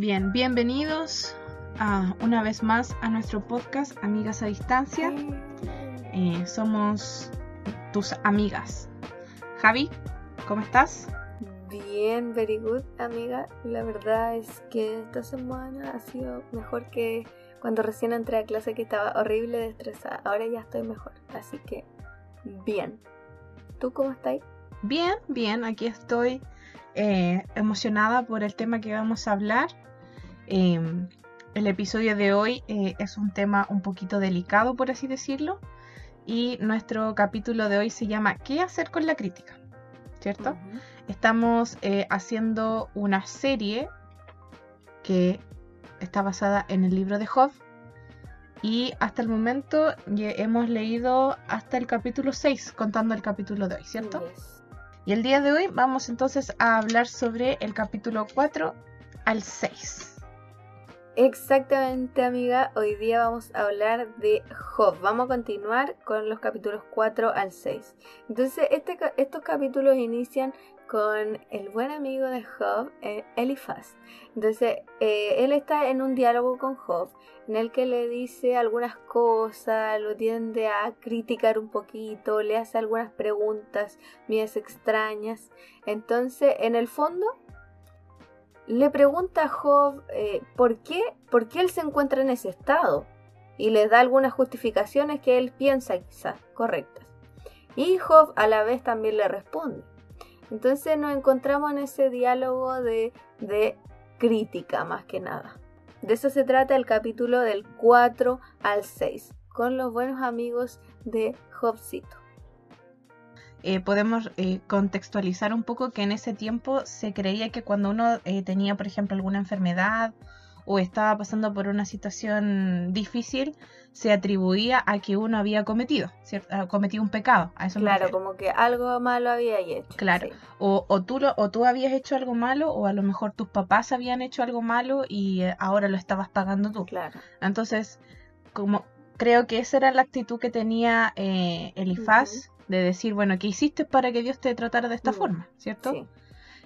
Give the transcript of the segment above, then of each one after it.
Bien, bienvenidos a, una vez más a nuestro podcast Amigas a Distancia. Eh, somos tus amigas. Javi, ¿cómo estás? Bien, very good, amiga. La verdad es que esta semana ha sido mejor que cuando recién entré a clase que estaba horrible de estresada. Ahora ya estoy mejor, así que bien. ¿Tú cómo estás? Bien, bien, aquí estoy eh, emocionada por el tema que vamos a hablar. Em, el episodio de hoy eh, es un tema un poquito delicado, por así decirlo, y nuestro capítulo de hoy se llama ¿Qué hacer con la crítica? ¿Cierto? Estamos eh, haciendo una serie que está basada en el libro de Job y hasta el momento hemos leído hasta el capítulo 6, contando el capítulo de hoy, ¿cierto? Y el día de hoy vamos entonces a hablar sobre el capítulo 4 al 6. Exactamente, amiga. Hoy día vamos a hablar de Job. Vamos a continuar con los capítulos 4 al 6. Entonces, este, estos capítulos inician con el buen amigo de Job, eh, Elifaz. Entonces, eh, él está en un diálogo con Job, en el que le dice algunas cosas, lo tiende a criticar un poquito, le hace algunas preguntas mías extrañas. Entonces, en el fondo, le pregunta a Job eh, ¿por, qué, por qué él se encuentra en ese estado y le da algunas justificaciones que él piensa quizás correctas. Y Job a la vez también le responde. Entonces nos encontramos en ese diálogo de, de crítica más que nada. De eso se trata el capítulo del 4 al 6, con los buenos amigos de Jobcito. Eh, podemos eh, contextualizar un poco que en ese tiempo se creía que cuando uno eh, tenía, por ejemplo, alguna enfermedad o estaba pasando por una situación difícil, se atribuía a que uno había cometido, ¿cierto? cometido un pecado. A eso claro, como que algo malo había hecho. Claro, o, o, tú o tú habías hecho algo malo, o a lo mejor tus papás habían hecho algo malo y ahora lo estabas pagando tú. Claro. Entonces, como creo que esa era la actitud que tenía Elifaz de decir, bueno, ¿qué hiciste para que Dios te tratara de esta mm, forma? ¿Cierto?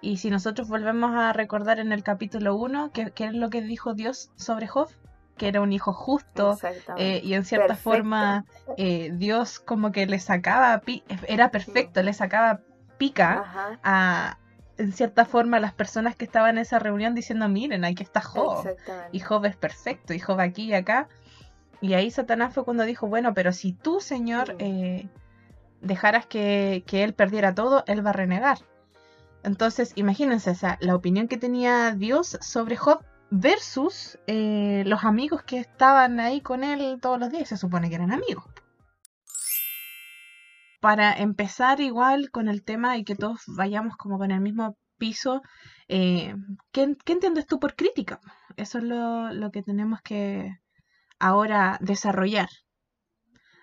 Y si nosotros volvemos a recordar en el capítulo 1, ¿qué, es lo que dijo Dios sobre Job? Que era un hijo justo eh, y en cierta forma eh, Dios como que le sacaba, era perfecto, le sacaba pica a, en cierta forma a las personas que estaban en esa reunión diciendo, miren, aquí está Job. Y Job es perfecto, y Job aquí y acá. Y ahí Satanás fue cuando dijo, bueno, pero si tú, Señor, eh, dejaras que, él perdiera todo, él va a renegar. Entonces, imagínense, la opinión que tenía Dios sobre Job versus eh, los amigos que estaban ahí con él todos los días, se supone que eran amigos. Para empezar igual con el tema y que todos vayamos como con el mismo piso, eh, ¿qué, entiendes tú por crítica? Eso es lo, lo que tenemos que ahora desarrollar.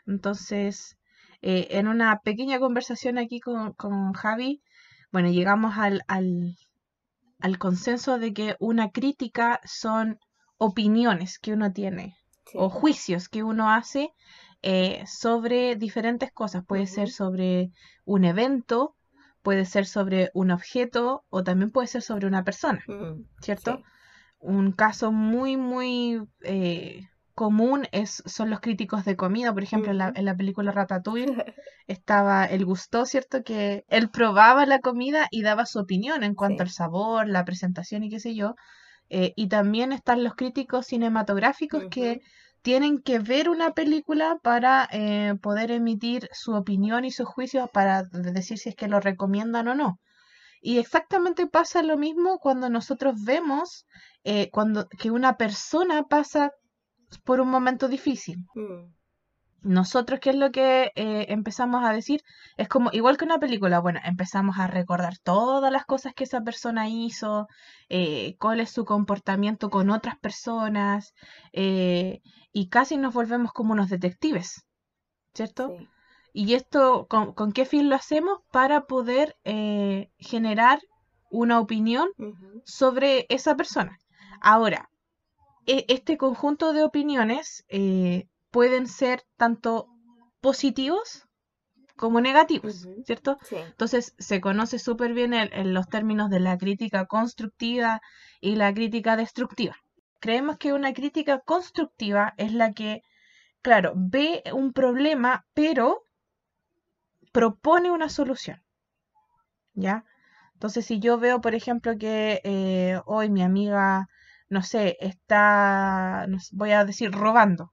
Entonces, eh, en una pequeña conversación aquí con, Javi, bueno, llegamos al, al, consenso de que una crítica son opiniones que uno tiene o juicios que uno hace eh, sobre diferentes cosas. Puede ser sobre un evento, puede ser sobre un objeto o también puede ser sobre una persona, mm, ¿cierto? Un caso muy, muy eh, común es, son los críticos de comida. Por ejemplo, en, la, en, la, película Ratatouille estaba el gusto, ¿cierto? Que él probaba la comida y daba su opinión en cuanto al sabor, la presentación y qué sé yo. Eh, y también están los críticos cinematográficos que tienen que ver una película para eh, poder emitir su opinión y sus juicios para decir si es que lo recomiendan o no. Y exactamente pasa lo mismo cuando nosotros vemos eh, cuando que una persona pasa por un momento difícil. Mm. Nosotros, ¿qué es lo que eh, empezamos a decir? Es como, igual que una película, bueno, empezamos a recordar todas las cosas que esa persona hizo, eh, cuál es su comportamiento con otras personas, eh, y casi nos volvemos como unos detectives, ¿cierto? Y esto, ¿con, qué fin lo hacemos? Para poder generar una opinión sobre esa persona. Ahora, este conjunto de opiniones eh, pueden ser tanto positivos como negativos. ¿cierto? Sí. Entonces se conoce súper bien el- en los términos de la crítica constructiva y la crítica destructiva. Creemos que una crítica constructiva es la que, claro, ve un problema, pero propone una solución. ¿Ya? Entonces, si yo veo, por ejemplo, que eh, hoy mi amiga, no sé, está, voy a decir, robando.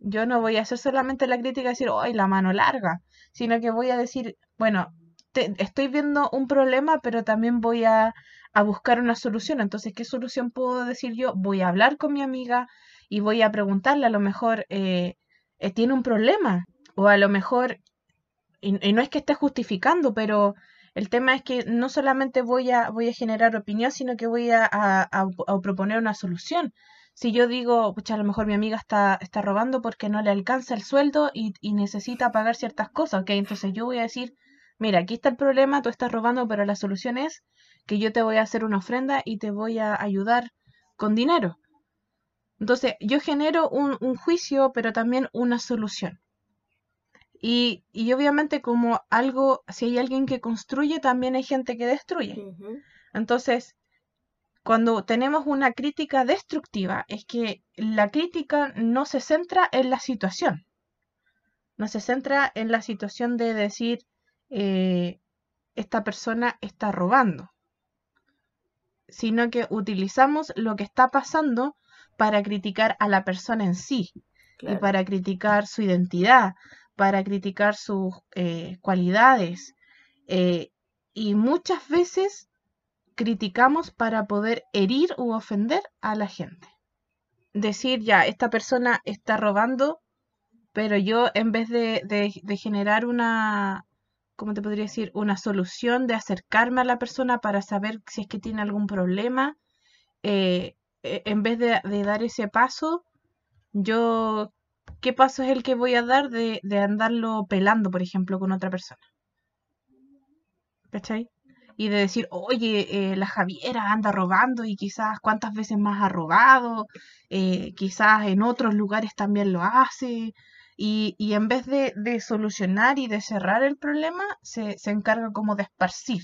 Yo no voy a hacer solamente la crítica y decir, ¡ay, la mano larga! Sino que voy a decir, bueno, te- estoy viendo un problema, pero también voy a, a buscar una solución. Entonces, ¿qué solución puedo decir yo? Voy a hablar con mi amiga y voy a preguntarle, a lo mejor eh, eh, tiene un problema, o a lo mejor, y, y no es que esté justificando, pero el tema es que no solamente voy a, generar opinión, sino que voy a, proponer una solución. Si yo digo, pucha, a lo mejor mi amiga está, robando porque no le alcanza el sueldo y, necesita pagar ciertas cosas, ¿ok? Entonces yo voy a decir, mira, aquí está el problema, tú estás robando, pero la solución es que yo te voy a hacer una ofrenda y te voy a ayudar con dinero. Entonces yo genero un juicio, pero también una solución. Y, y obviamente como algo, si hay alguien que construye, también hay gente que destruye. Entonces, cuando tenemos una crítica destructiva, es que la crítica no se centra en la situación, no se centra en la situación de decir, eh, esta persona está robando, sino que utilizamos lo que está pasando para criticar a la persona en sí y para criticar su identidad, para criticar sus eh, cualidades. eh, y muchas veces criticamos para poder herir u ofender a la gente. Decir, ya, esta persona está robando, pero yo en vez de, de- generar una, ¿cómo te podría decir? Una solución de acercarme a la persona para saber si es que tiene algún problema, eh, eh, en vez de dar ese paso, yo, ¿qué paso es el que voy a dar de, de andarlo pelando, por ejemplo, con otra persona? ¿Cachai? Y de decir, oye, eh, la Javiera anda robando y quizás cuántas veces más ha robado, eh, quizás en otros lugares también lo hace. Y, y en vez de, de solucionar y de cerrar el problema, se, se encarga como de esparcir.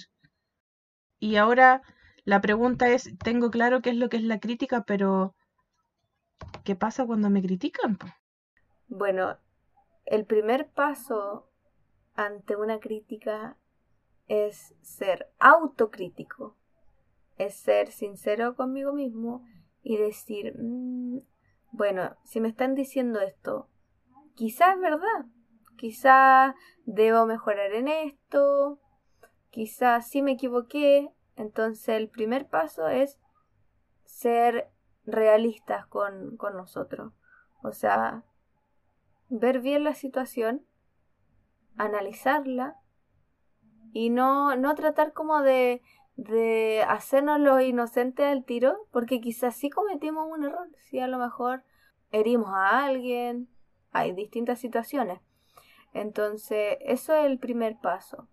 Y ahora la pregunta es, tengo claro qué es lo que es la crítica, pero ¿qué pasa cuando me critican? Bueno, el primer paso ante una crítica es ser autocrítico, es ser sincero conmigo mismo y decir, "Mm, bueno, si me están diciendo esto, quizás es verdad, quizás debo mejorar en esto, quizás sí me equivoqué, entonces el primer paso es ser realistas con, con nosotros, o sea, ver bien la situación, analizarla y no, no tratar como de, de hacernos los inocentes al tiro, porque quizás sí cometimos un error, si a lo mejor herimos a alguien, hay distintas situaciones. Entonces, eso es el primer paso.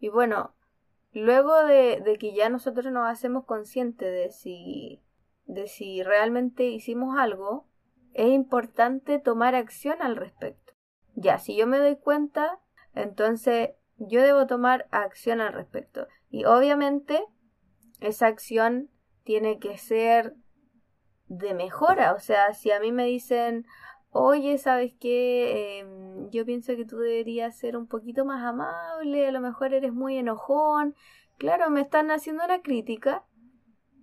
Y bueno, luego de, de que ya nosotros nos hacemos conscientes de si, de si realmente hicimos algo, es importante tomar acción al respecto. Ya, si yo me doy cuenta, entonces yo debo tomar acción al respecto. Y obviamente esa acción tiene que ser de mejora. O sea, si a mí me dicen, oye, ¿sabes qué? Em, yo pienso que tú deberías ser un poquito más amable, a lo mejor eres muy enojón. Claro, me están haciendo una crítica.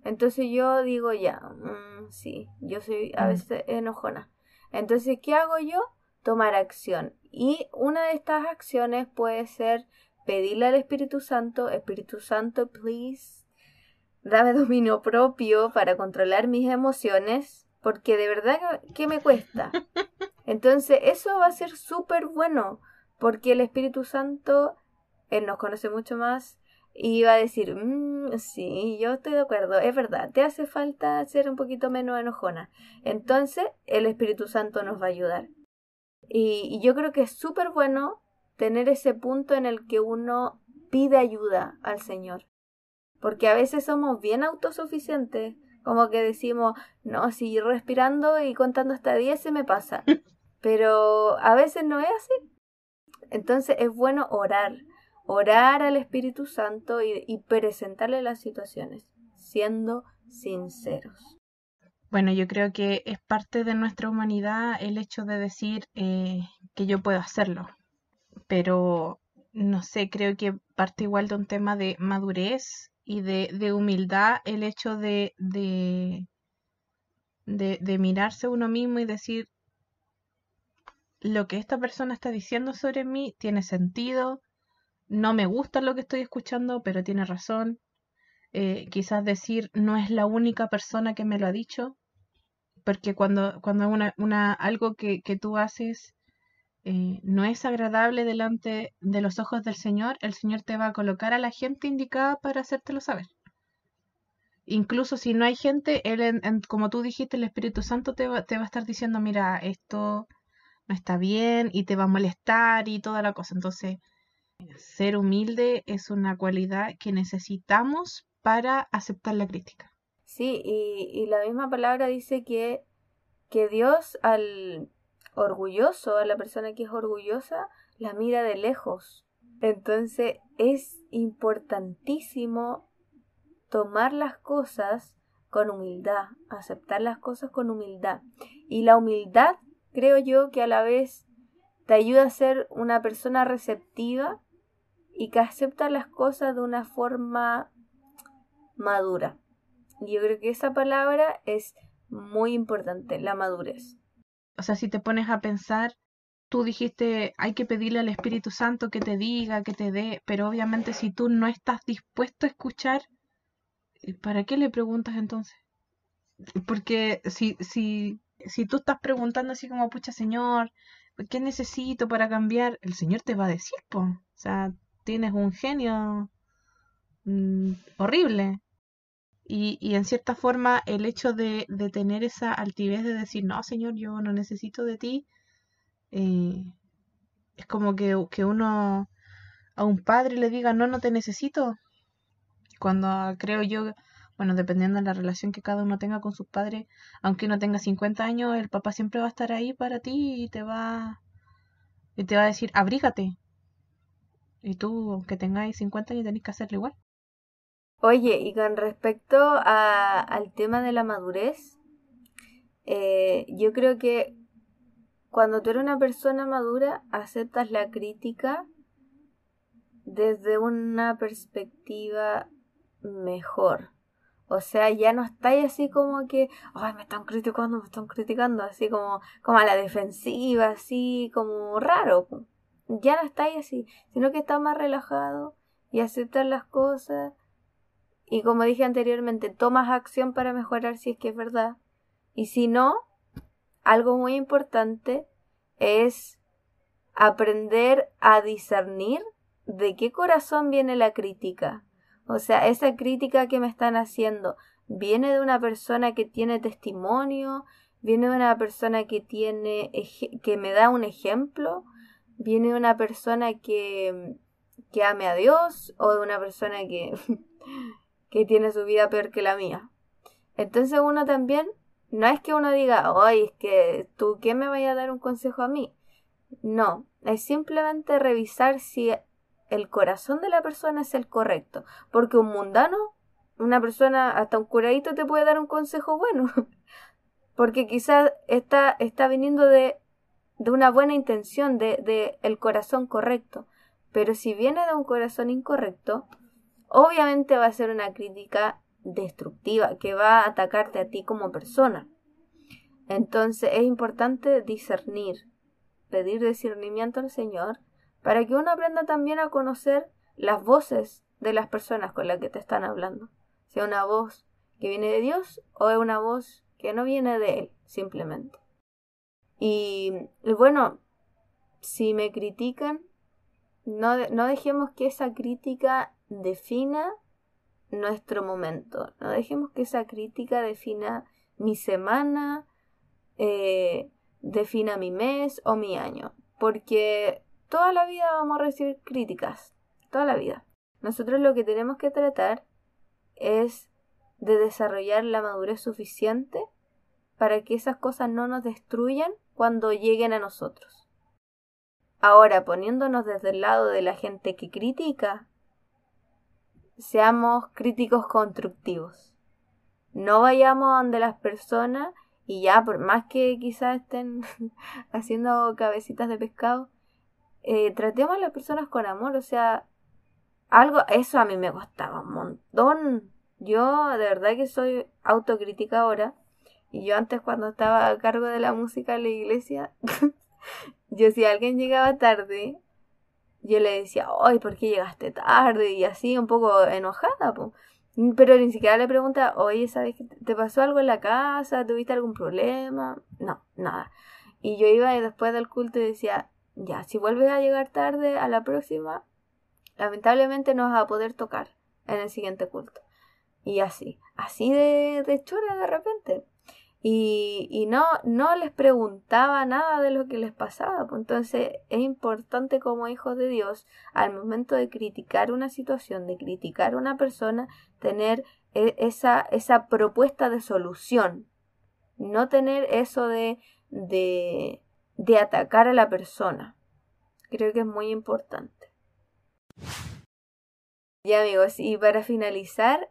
Entonces yo digo, ya, mm, sí, yo soy a Mm. veces enojona. Entonces, ¿qué hago yo? Tomar acción. Y una de estas acciones puede ser pedirle al Espíritu Santo, Espíritu Santo, please, dame dominio propio para controlar mis emociones, porque de verdad que- que me cuesta. Entonces, eso va a ser súper bueno, porque el Espíritu Santo, Él nos conoce mucho más y va a decir, "Mm, sí, yo estoy de acuerdo, es verdad, te hace falta ser un poquito menos enojona. Entonces, el Espíritu Santo nos va a ayudar. Y, y yo creo que es súper bueno tener ese punto en el que uno pide ayuda al Señor. Porque a veces somos bien autosuficientes, como que decimos, no, si respirando y contando hasta 10 se me pasa. Pero a veces no es así. Entonces es bueno orar, orar al Espíritu Santo y, presentarle las situaciones, siendo sinceros. Bueno, yo creo que es parte de nuestra humanidad el hecho de decir eh, que yo puedo hacerlo, pero no sé, creo que parte igual de un tema de madurez y de, humildad el hecho de, de, de, mirarse uno mismo y decir, lo que esta persona está diciendo sobre mí tiene sentido, no me gusta lo que estoy escuchando, pero tiene razón. Eh, quizás decir, no es la única persona que me lo ha dicho, porque cuando, cuando una, una, algo que, que tú haces eh, no es agradable delante de los ojos del Señor, el Señor te va a colocar a la gente indicada para hacértelo saber. Incluso si no hay gente, Él, como tú dijiste, el Espíritu Santo te va, te va a estar diciendo, mira, esto no está bien y te va a molestar y toda la cosa. Entonces, ser humilde es una cualidad que necesitamos para aceptar la crítica. Sí, y, la misma palabra dice que, que Dios al orgulloso, a la persona que es orgullosa, la mira de lejos. Entonces es importantísimo tomar las cosas con humildad, aceptar las cosas con humildad. Y la humildad creo yo que a la vez te ayuda a ser una persona receptiva y que acepta las cosas de una forma madura. Yo creo que esa palabra es muy importante, la madurez. O sea, si te pones a pensar, tú dijiste, hay que pedirle al Espíritu Santo que te diga, que te dé, pero obviamente si tú no estás dispuesto a escuchar, ¿para qué le preguntas entonces? Porque si, si, si tú estás preguntando así como, pucha Señor, ¿qué necesito para cambiar? El Señor te va a decir, pues. O sea, tienes un genio mm, horrible. Y, y, en cierta forma el hecho de, de, tener esa altivez de decir, no, Señor, yo no necesito de ti, eh, es como que, que, uno a un padre le diga, no, no te necesito. Cuando creo yo, bueno, dependiendo de la relación que cada uno tenga con sus padres, aunque uno tenga 50 años, el papá siempre va a estar ahí para ti y te va, y te va a decir, abrígate. Y tú, aunque tengáis 50 años, tenés que hacerlo igual. Oye, y con respecto a, al tema de la madurez, eh, yo creo que cuando tú eres una persona madura, aceptas la crítica desde una perspectiva mejor. O sea, ya no estáis así como que, ay, me están criticando, me están criticando, así como, como a la defensiva, así como raro. Ya no estáis así, sino que estás más relajado y aceptas las cosas y como dije anteriormente, tomas acción para mejorar si es que es verdad. Y si no, algo muy importante es aprender a discernir de qué corazón viene la crítica. O sea, esa crítica que me están haciendo viene de una persona que tiene testimonio, viene de una persona que tiene que me da un ejemplo, viene de una persona que que ame a Dios o de una persona que que tiene su vida peor que la mía. Entonces uno también, no es que uno diga, ay, es que tú, ¿qué me vaya a dar un consejo a mí? No, es simplemente revisar si el corazón de la persona es el correcto. Porque un mundano, una persona, hasta un curadito te puede dar un consejo bueno. Porque quizás está, está viniendo de, de una buena intención, de, de el corazón correcto. Pero si viene de un corazón incorrecto, obviamente va a ser una crítica destructiva que va a atacarte a ti como persona. Entonces es importante discernir, pedir discernimiento al Señor para que uno aprenda también a conocer las voces de las personas con las que te están hablando. Sea una voz que viene de Dios o es una voz que no viene de Él, simplemente. Y, bueno, si me critican, no, no dejemos que esa crítica defina nuestro momento. No dejemos que esa crítica defina mi semana, eh, defina mi mes o mi año. Porque toda la vida vamos a recibir críticas. Toda la vida. Nosotros lo que tenemos que tratar es de desarrollar la madurez suficiente para que esas cosas no nos destruyan cuando lleguen a nosotros. Ahora, poniéndonos desde el lado de la gente que critica, seamos críticos constructivos. No vayamos donde las personas y ya, por más que quizás estén haciendo cabecitas de pescado, eh, tratemos a las personas con amor, o sea, algo, eso a mí me costaba un montón. Yo de verdad que soy autocrítica ahora. Y yo antes cuando estaba a cargo de la música en la iglesia, yo si alguien llegaba tarde, yo le decía, ay, ¿por qué llegaste tarde? Y así un poco enojada, Pero ni siquiera le pregunta, oye, ¿sabes que te pasó algo en la casa? ¿Tuviste algún problema? No, nada. Y yo iba después del culto y decía, ya, si vuelves a llegar tarde a la próxima, lamentablemente no vas a poder tocar en el siguiente culto. Y así, así de, de de repente. Y, y, no, no les preguntaba nada de lo que les pasaba. Pues entonces es importante como hijos de Dios, al momento de criticar una situación, de criticar una persona, tener e, esa, esa propuesta de solución. No tener eso de, de, de atacar a la persona. Creo que es muy importante. Ya amigos, y para finalizar,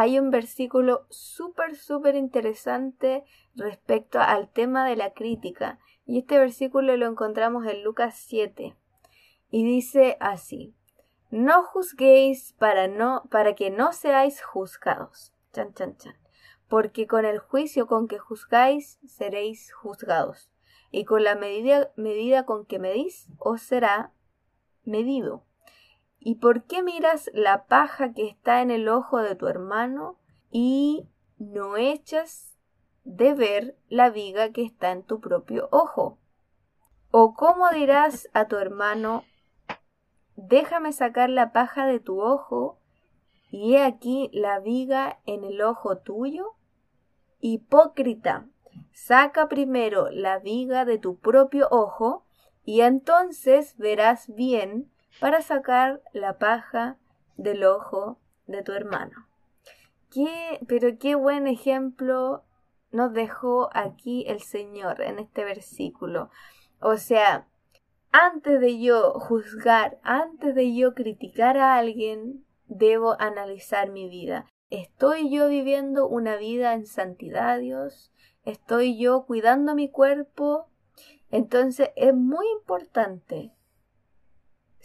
hay un versículo súper, súper interesante respecto al tema de la crítica. Y este versículo lo encontramos en Lucas 7. Y dice así: No juzguéis para no para que no seáis juzgados. Chan chan chan. Porque con el juicio con que juzgáis seréis juzgados, y con la medida, medida con que medís os será medido. ¿Y por qué miras la paja que está en el ojo de tu hermano y no echas de ver la viga que está en tu propio ojo? ¿O cómo dirás a tu hermano, déjame sacar la paja de tu ojo y he aquí la viga en el ojo tuyo? Hipócrita, saca primero la viga de tu propio ojo y entonces verás bien para sacar la paja del ojo de tu hermano. Qué, pero qué buen ejemplo nos dejó aquí el Señor en este versículo. O sea, antes de yo juzgar, antes de yo criticar a alguien, debo analizar mi vida. ¿Estoy yo viviendo una vida en santidad, Dios? ¿Estoy yo cuidando mi cuerpo? Entonces es muy importante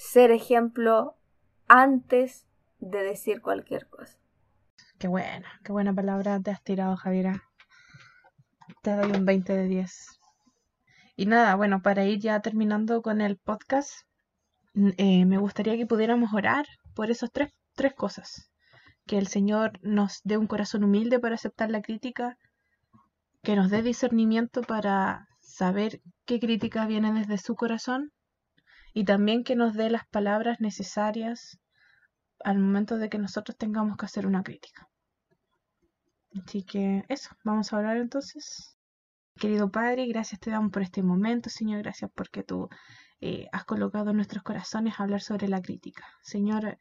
ser ejemplo antes de decir cualquier cosa. Qué buena, qué buena palabra te has tirado, Javiera. Te doy un 20 de 10. Y nada, bueno, para ir ya terminando con el podcast, eh, me gustaría que pudiéramos orar por esas tres, tres cosas. Que el Señor nos dé un corazón humilde para aceptar la crítica, que nos dé discernimiento para saber qué crítica viene desde su corazón y también que nos dé las palabras necesarias al momento de que nosotros tengamos que hacer una crítica. Así que eso, vamos a hablar entonces. Querido Padre, gracias te damos por este momento, Señor, gracias porque tú eh, has colocado en nuestros corazones a hablar sobre la crítica. Señor,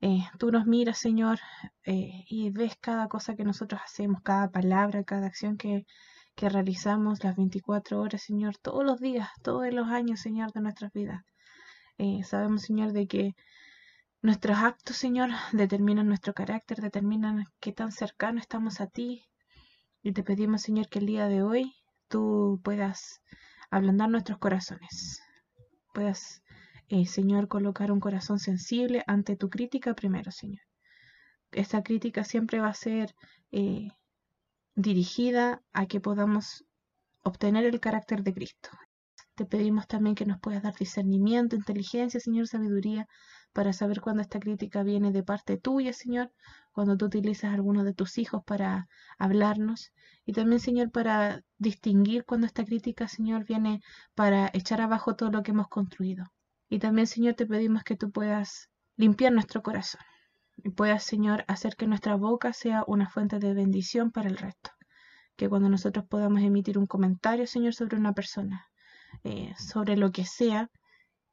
eh, tú nos miras, Señor, eh, y ves cada cosa que nosotros hacemos, cada palabra, cada acción que, que realizamos las 24 horas, Señor, todos los días, todos los años, Señor, de nuestras vidas. Eh, sabemos, Señor, de que nuestros actos, Señor, determinan nuestro carácter, determinan qué tan cercano estamos a ti. Y te pedimos, Señor, que el día de hoy tú puedas ablandar nuestros corazones, puedas, eh, Señor, colocar un corazón sensible ante tu crítica primero, Señor. Esa crítica siempre va a ser eh, dirigida a que podamos obtener el carácter de Cristo. Te pedimos también que nos puedas dar discernimiento, inteligencia, Señor, sabiduría, para saber cuándo esta crítica viene de parte tuya, Señor, cuando tú utilizas a alguno de tus hijos para hablarnos. Y también, Señor, para distinguir cuando esta crítica, Señor, viene para echar abajo todo lo que hemos construido. Y también, Señor, te pedimos que tú puedas limpiar nuestro corazón y puedas, Señor, hacer que nuestra boca sea una fuente de bendición para el resto. Que cuando nosotros podamos emitir un comentario, Señor, sobre una persona, eh, sobre lo que sea,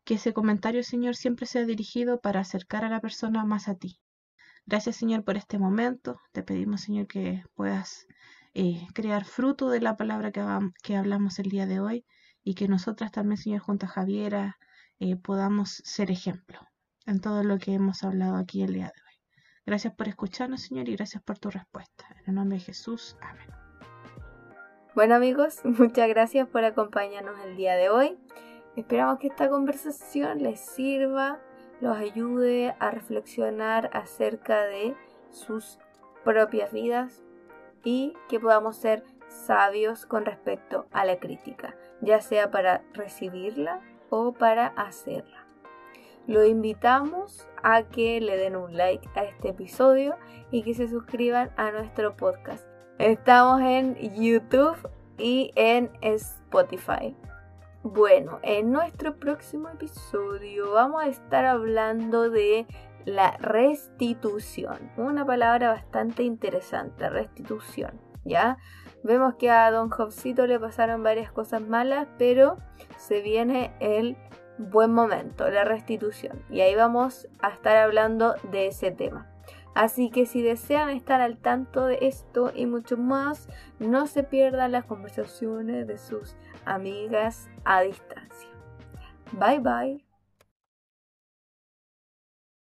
que ese comentario, Señor, siempre sea dirigido para acercar a la persona más a ti. Gracias, Señor, por este momento. Te pedimos, Señor, que puedas eh, crear fruto de la palabra que, hablamos el día de hoy y que nosotras también, Señor, junto a Javiera, eh, podamos ser ejemplo en todo lo que hemos hablado aquí el día de hoy. Gracias por escucharnos, Señor, y gracias por tu respuesta. En el nombre de Jesús, amén. Bueno amigos, muchas gracias por acompañarnos el día de hoy. Esperamos que esta conversación les sirva, los ayude a reflexionar acerca de sus propias vidas y que podamos ser sabios con respecto a la crítica, ya sea para recibirla o para hacerla. Lo invitamos a que le den un like a este episodio y que se suscriban a nuestro podcast. Estamos en YouTube y en Spotify. Bueno, en nuestro próximo episodio vamos a estar hablando de la restitución, una palabra bastante interesante, restitución, ¿ya? Vemos que a Don Jobcito le pasaron varias cosas malas, pero se viene el buen momento, la restitución, y ahí vamos a estar hablando de ese tema. Así que si desean estar al tanto de esto y mucho más, no se pierdan las conversaciones de sus amigas a distancia. Bye bye.